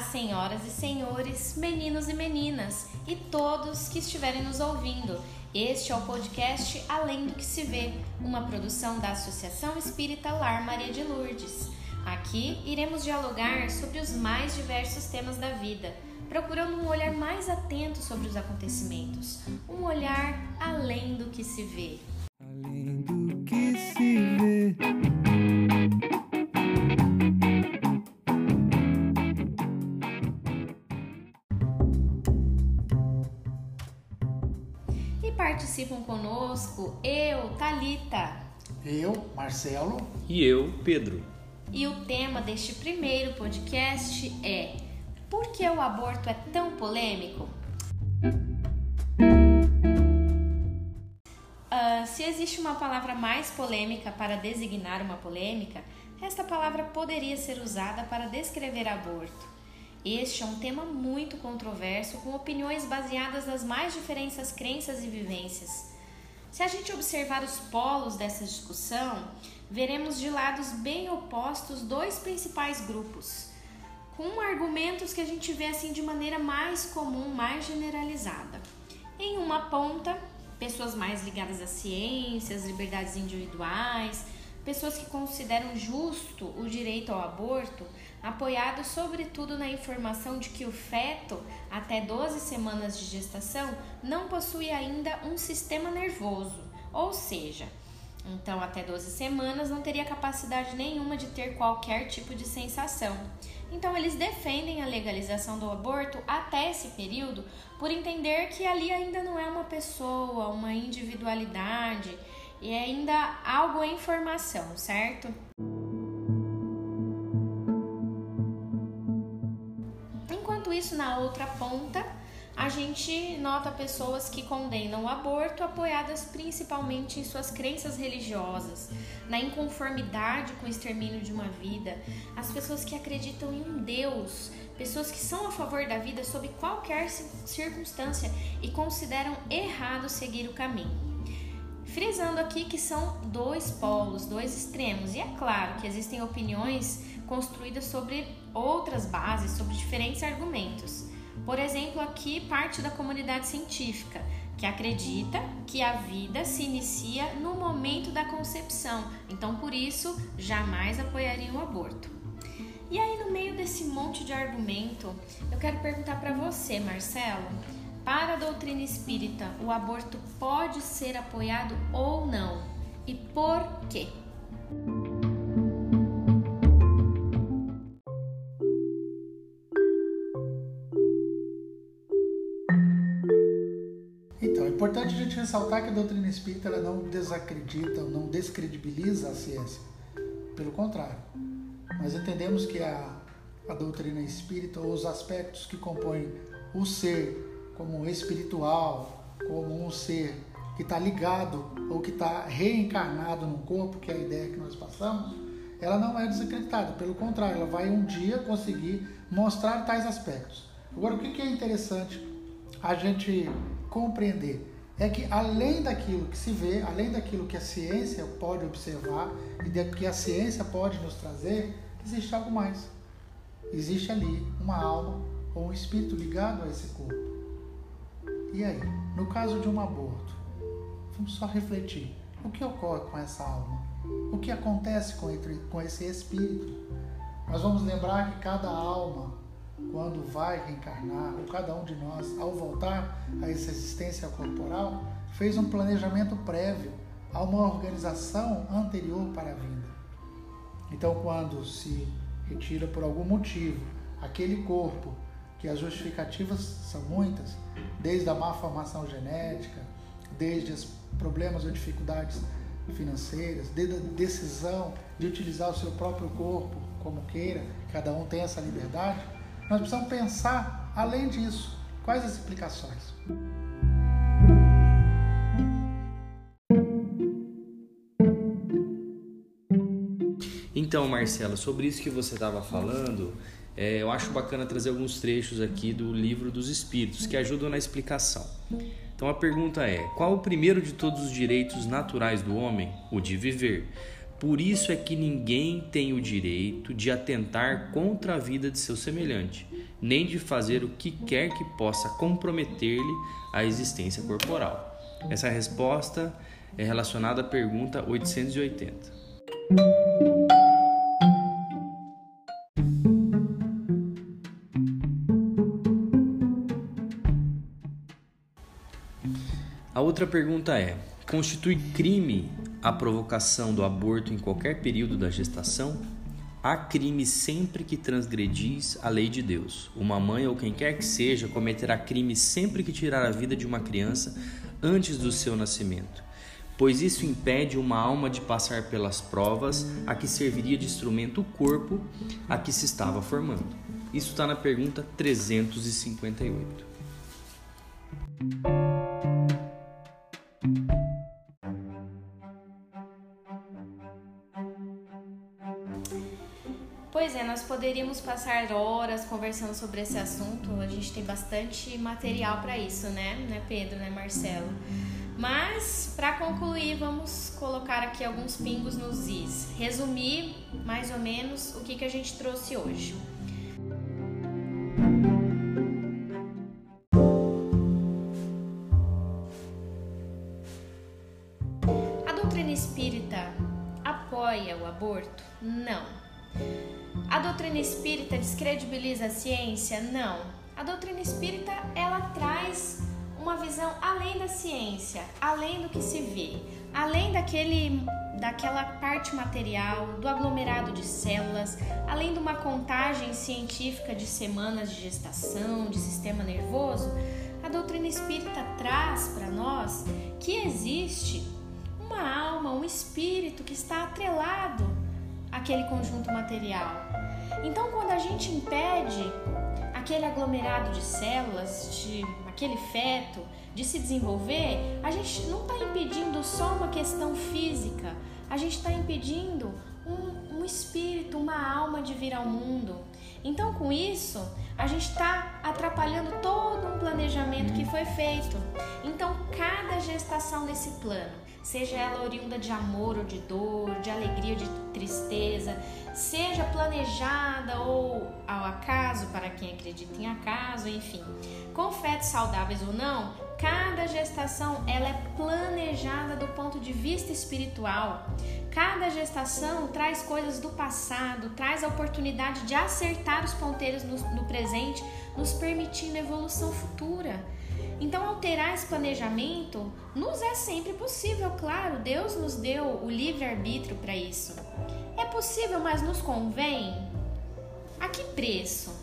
Senhoras e senhores, meninos e meninas e todos que estiverem nos ouvindo. Este é o podcast Além do que se vê, uma produção da Associação Espírita Lar Maria de Lourdes. Aqui iremos dialogar sobre os mais diversos temas da vida, procurando um olhar mais atento sobre os acontecimentos, um olhar além do que se vê. Participam conosco eu, Talita, Eu, Marcelo, E eu, Pedro. E o tema deste primeiro podcast é Por que o aborto é tão polêmico? Ah, se existe uma palavra mais polêmica para designar uma polêmica, esta palavra poderia ser usada para descrever aborto. Este é um tema muito controverso, com opiniões baseadas nas mais diferentes crenças e vivências. Se a gente observar os polos dessa discussão, veremos de lados bem opostos dois principais grupos, com argumentos que a gente vê assim de maneira mais comum, mais generalizada. Em uma ponta, pessoas mais ligadas à ciência, às liberdades individuais, pessoas que consideram justo o direito ao aborto, apoiados sobretudo na informação de que o feto, até 12 semanas de gestação, não possui ainda um sistema nervoso, ou seja, então até 12 semanas não teria capacidade nenhuma de ter qualquer tipo de sensação. Então eles defendem a legalização do aborto até esse período por entender que ali ainda não é uma pessoa, uma individualidade e ainda algo em formação, certo? Isso, na outra ponta, a gente nota pessoas que condenam o aborto apoiadas principalmente em suas crenças religiosas, na inconformidade com o extermínio de uma vida, as pessoas que acreditam em um Deus, pessoas que são a favor da vida sob qualquer circunstância e consideram errado seguir o caminho. Frisando aqui que são dois polos, dois extremos, e é claro que existem opiniões construídas sobre outras bases, sobre diferentes argumentos. Por exemplo, aqui parte da comunidade científica, que acredita que a vida se inicia no momento da concepção, então por isso jamais apoiariam o aborto. E aí, no meio desse monte de argumento, eu quero perguntar para você, Marcelo. Para a doutrina espírita, o aborto pode ser apoiado ou não? E por quê? Ressaltar que a doutrina espírita ela não desacredita, não descredibiliza a ciência. Pelo contrário, nós entendemos que a, a doutrina espírita, ou os aspectos que compõem o ser como espiritual, como um ser que está ligado ou que está reencarnado num corpo, que é a ideia que nós passamos, ela não é desacreditada. Pelo contrário, ela vai um dia conseguir mostrar tais aspectos. Agora, o que é interessante a gente compreender é que além daquilo que se vê, além daquilo que a ciência pode observar e do que a ciência pode nos trazer, existe algo mais. Existe ali uma alma ou um espírito ligado a esse corpo. E aí, no caso de um aborto, vamos só refletir: o que ocorre com essa alma? O que acontece com, com esse espírito? Nós vamos lembrar que cada alma quando vai reencarnar, ou cada um de nós, ao voltar a essa existência corporal, fez um planejamento prévio a uma organização anterior para a vinda. Então, quando se retira por algum motivo aquele corpo, que as justificativas são muitas, desde a má formação genética, desde os problemas ou dificuldades financeiras, desde a decisão de utilizar o seu próprio corpo como queira, cada um tem essa liberdade, nós precisamos pensar além disso. Quais as implicações? Então, Marcelo, sobre isso que você estava falando, é, eu acho bacana trazer alguns trechos aqui do livro dos Espíritos que ajudam na explicação. Então a pergunta é: qual o primeiro de todos os direitos naturais do homem? O de viver. Por isso é que ninguém tem o direito de atentar contra a vida de seu semelhante, nem de fazer o que quer que possa comprometer-lhe a existência corporal. Essa resposta é relacionada à pergunta 880. A outra pergunta é: constitui crime a provocação do aborto em qualquer período da gestação? Há crime sempre que transgredis a lei de Deus. Uma mãe ou quem quer que seja cometerá crime sempre que tirar a vida de uma criança antes do seu nascimento, pois isso impede uma alma de passar pelas provas a que serviria de instrumento o corpo a que se estava formando. Isso está na pergunta 358. Poderíamos passar horas conversando sobre esse assunto. A gente tem bastante material para isso, né? Né, Pedro, né, Marcelo? Mas para concluir, vamos colocar aqui alguns pingos nos is. Resumir mais ou menos o que que a gente trouxe hoje. A doutrina espírita apoia o aborto? Não. A doutrina espírita descredibiliza a ciência? Não. A doutrina espírita ela traz uma visão além da ciência, além do que se vê, além daquele daquela parte material, do aglomerado de células, além de uma contagem científica de semanas de gestação, de sistema nervoso, a doutrina espírita traz para nós que existe uma alma, um espírito que está atrelado àquele conjunto material. Então, quando a gente impede aquele aglomerado de células, de aquele feto, de se desenvolver, a gente não está impedindo só uma questão física, a gente está impedindo um, um espírito, uma alma de vir ao mundo. Então, com isso, a gente está atrapalhando todo um planejamento que foi feito. Então, cada gestação nesse plano, seja ela oriunda de amor ou de dor, de alegria ou de tristeza, seja planejada ou ao acaso, para quem acredita em acaso, enfim, com fetos saudáveis ou não, cada gestação ela é planejada do ponto de vista espiritual. Cada gestação traz coisas do passado, traz a oportunidade de acertar os ponteiros no, no presente, nos permitindo evolução futura. Então, alterar esse planejamento nos é sempre possível, claro, Deus nos deu o livre-arbítrio para isso. É possível, mas nos convém? A que preço?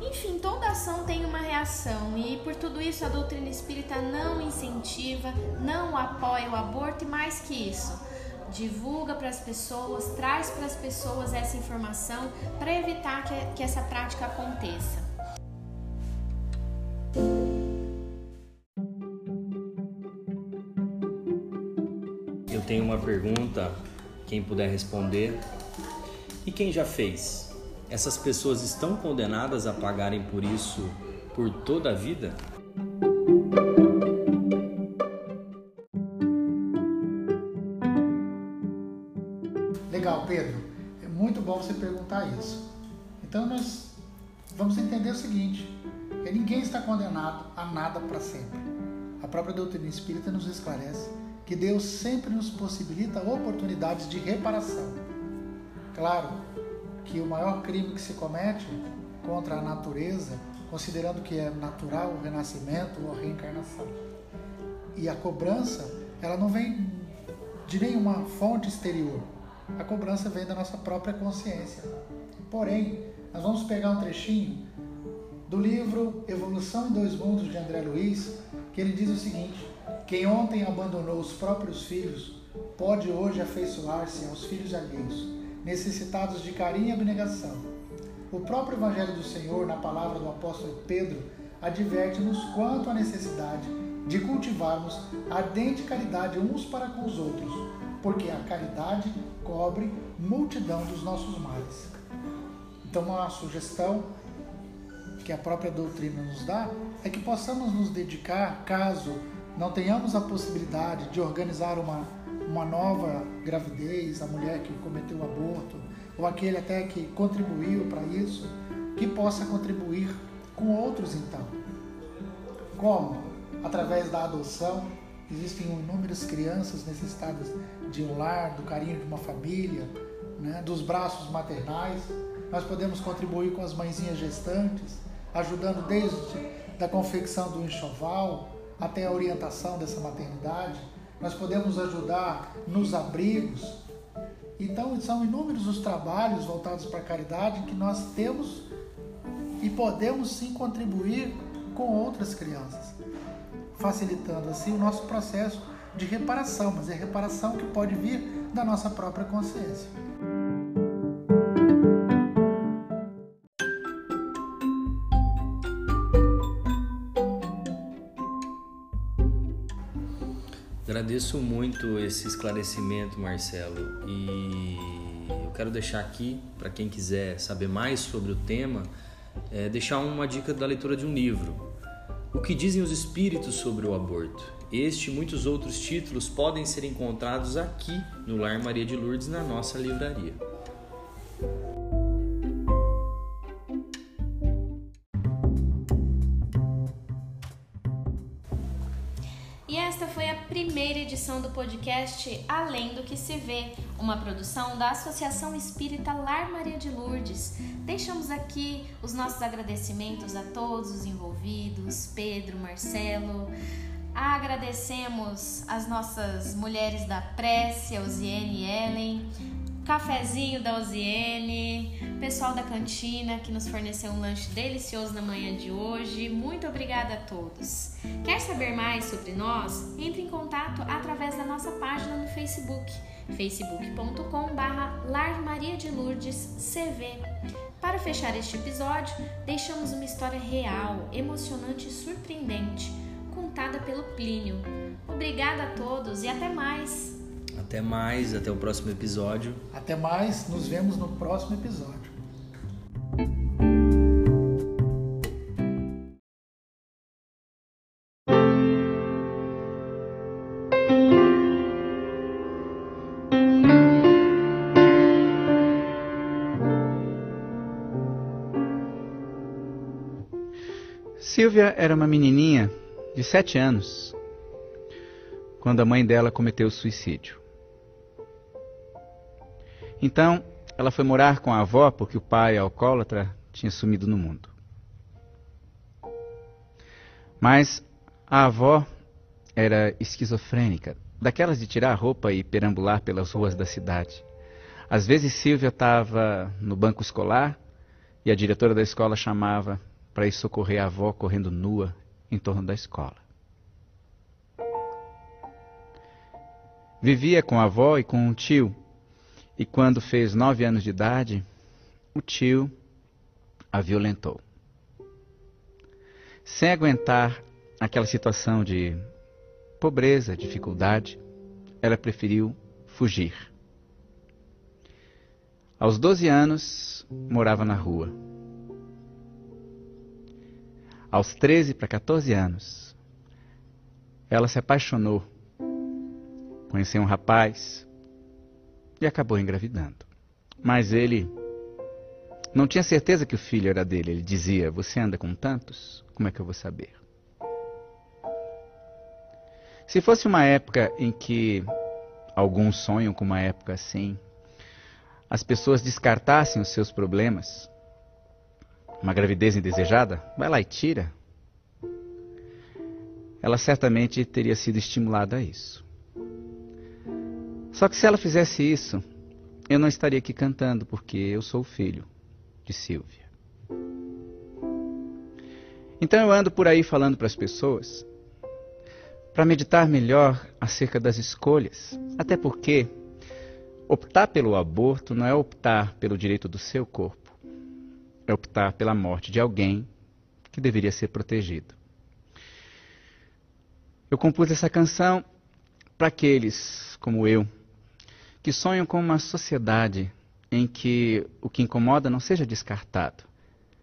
Enfim, toda ação tem uma reação e por tudo isso a doutrina espírita não incentiva, não apoia o aborto e mais que isso, divulga para as pessoas, traz para as pessoas essa informação para evitar que, que essa prática aconteça. Eu tenho uma pergunta, quem puder responder. E quem já fez? Essas pessoas estão condenadas a pagarem por isso por toda a vida? Legal, Pedro. É muito bom você perguntar isso. Então nós vamos entender o seguinte: que ninguém está condenado a nada para sempre. A própria doutrina espírita nos esclarece que Deus sempre nos possibilita oportunidades de reparação. Claro que o maior crime que se comete contra a natureza, considerando que é natural o renascimento ou a reencarnação. E a cobrança, ela não vem de nenhuma fonte exterior. A cobrança vem da nossa própria consciência. Porém, nós vamos pegar um trechinho do livro Evolução em Dois Mundos de André Luiz, que ele diz o seguinte: Quem ontem abandonou os próprios filhos, pode hoje afeiçoar-se aos filhos alheios, necessitados de carinho e abnegação. O próprio Evangelho do Senhor, na palavra do apóstolo Pedro, adverte-nos quanto à necessidade de cultivarmos ardente caridade uns para com os outros, porque a caridade cobre multidão dos nossos males. Então, uma sugestão que a própria doutrina nos dá é que possamos nos dedicar, caso não tenhamos a possibilidade de organizar uma, uma nova gravidez, a mulher que cometeu o aborto, ou aquele até que contribuiu para isso, que possa contribuir com outros então. Como? Através da adoção, existem inúmeras crianças necessitadas de um lar, do carinho de uma família, né, dos braços maternais. Nós podemos contribuir com as mãezinhas gestantes, ajudando desde da confecção do enxoval até a orientação dessa maternidade. Nós podemos ajudar nos abrigos. Então, são inúmeros os trabalhos voltados para a caridade que nós temos e podemos sim contribuir com outras crianças, facilitando assim o nosso processo de reparação, mas é reparação que pode vir da nossa própria consciência. Agradeço muito esse esclarecimento, Marcelo, e eu quero deixar aqui para quem quiser saber mais sobre o tema, é, deixar uma dica da leitura de um livro. O que dizem os espíritos sobre o aborto? Este e muitos outros títulos podem ser encontrados aqui no Lar Maria de Lourdes, na nossa livraria. Podcast Além do que se vê, uma produção da Associação Espírita Lar Maria de Lourdes. Deixamos aqui os nossos agradecimentos a todos os envolvidos, Pedro, Marcelo. Agradecemos as nossas mulheres da prece, Osiane e Ellen, cafezinho da Osiane, pessoal da cantina que nos forneceu um lanche delicioso na manhã de hoje. Muito obrigada a todos. Quer saber mais sobre nós? Entre em contato através da nossa página no Facebook, facebook.com.br Lar Maria de Lourdes CV. Para fechar este episódio, deixamos uma história real, emocionante e surpreendente, contada pelo Plínio. Obrigada a todos e até mais! Até mais, até o próximo episódio. Até mais, nos vemos no próximo episódio. Silvia era uma menininha de sete anos quando a mãe dela cometeu suicídio. Então, ela foi morar com a avó porque o pai, alcoólatra, tinha sumido no mundo. Mas a avó era esquizofrênica, daquelas de tirar a roupa e perambular pelas ruas da cidade. Às vezes Silvia estava no banco escolar e a diretora da escola chamava para ir socorrer a avó correndo nua em torno da escola. Vivia com a avó e com um tio, e quando fez nove anos de idade, o tio a violentou. Sem aguentar aquela situação de pobreza, dificuldade, ela preferiu fugir. Aos 12 anos, morava na rua. Aos 13 para 14 anos, ela se apaixonou conheceu um rapaz e acabou engravidando. Mas ele não tinha certeza que o filho era dele. Ele dizia: Você anda com tantos? Como é que eu vou saber? Se fosse uma época em que alguns sonham com uma época assim, as pessoas descartassem os seus problemas, uma gravidez indesejada, vai lá e tira. Ela certamente teria sido estimulada a isso. Só que se ela fizesse isso, eu não estaria aqui cantando, porque eu sou o filho de Silvia. Então eu ando por aí falando para as pessoas para meditar melhor acerca das escolhas, até porque optar pelo aborto não é optar pelo direito do seu corpo, é optar pela morte de alguém que deveria ser protegido. Eu compus essa canção para aqueles como eu que sonham com uma sociedade em que o que incomoda não seja descartado,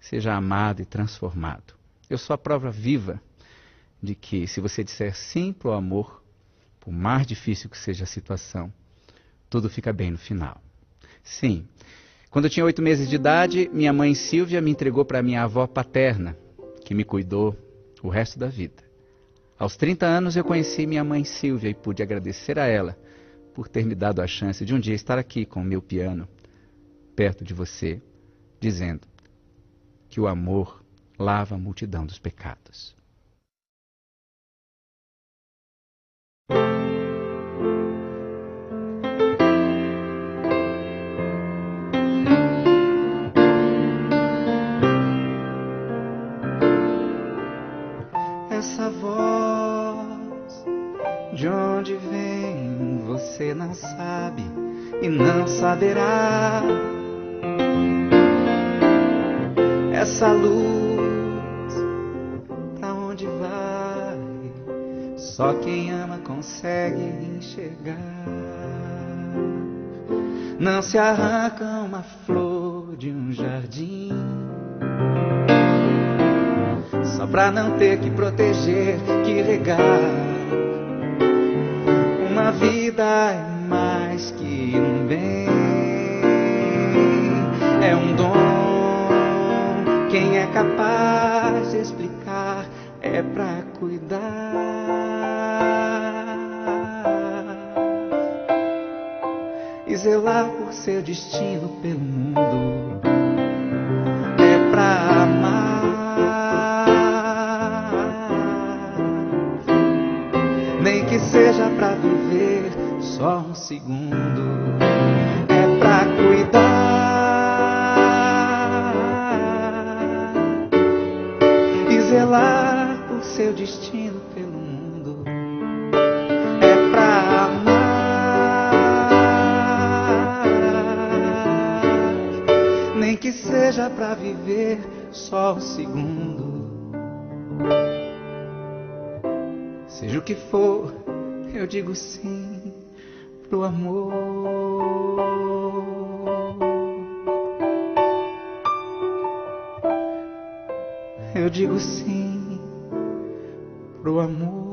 seja amado e transformado. Eu sou a prova viva de que, se você disser sim para o amor, por mais difícil que seja a situação, tudo fica bem no final. Sim, Quando eu tinha oito meses de idade, minha mãe Silvia me entregou para minha avó paterna, que me cuidou o resto da vida. Aos 30 anos eu conheci minha mãe Silvia e pude agradecer a ela por ter me dado a chance de um dia estar aqui com o meu piano, perto de você, dizendo que o amor lava a multidão dos pecados. Saberá. Essa luz, pra onde vai, só quem ama consegue enxergar. Não se arranca uma flor de um jardim só pra não ter que proteger, que regar. Uma vida é mais que um bem, é um dom. Quem é capaz de explicar é pra cuidar. E zelar por seu destino pelo mundo é pra amar. Nem que seja pra viver só um segundo, é pra cuidar e zelar por seu destino pelo mundo, é pra amar. Nem que seja pra viver só um segundo. Seja o que for, eu digo sim pro amor. Eu digo sim pro amor.